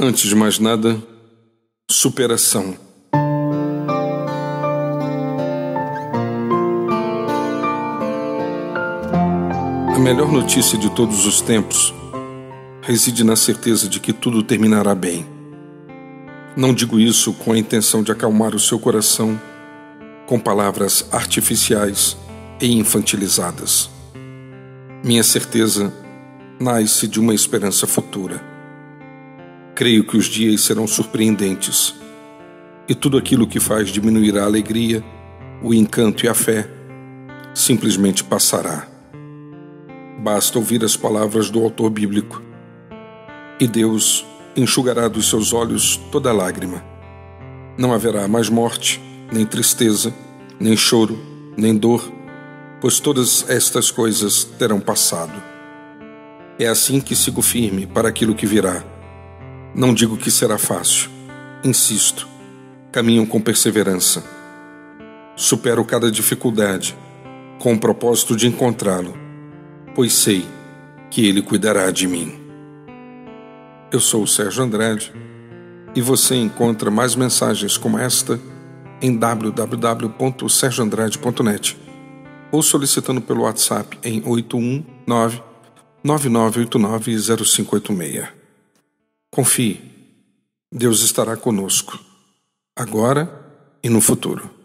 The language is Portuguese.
Antes de mais nada, superação. A melhor notícia de todos os tempos reside na certeza de que tudo terminará bem. Não digo isso com a intenção de acalmar o seu coração com palavras artificiais e infantilizadas. Minha certeza nasce de uma esperança futura Creio que os dias serão surpreendentes e tudo aquilo que faz diminuir a alegria, o encanto e a fé simplesmente passará. Basta ouvir as palavras do autor bíblico e Deus enxugará dos seus olhos toda lágrima. Não haverá mais morte, nem tristeza, nem choro, nem dor, pois todas estas coisas terão passado. É assim que sigo firme para aquilo que virá não digo que será fácil. Insisto. Caminho com perseverança. Supero cada dificuldade com o propósito de encontrá-lo, pois sei que ele cuidará de mim. Eu sou o Sérgio Andrade e você encontra mais mensagens como esta em www.sergioandrade.net ou solicitando pelo WhatsApp em 819 9989 0586. Confie, Deus estará conosco, agora e no futuro.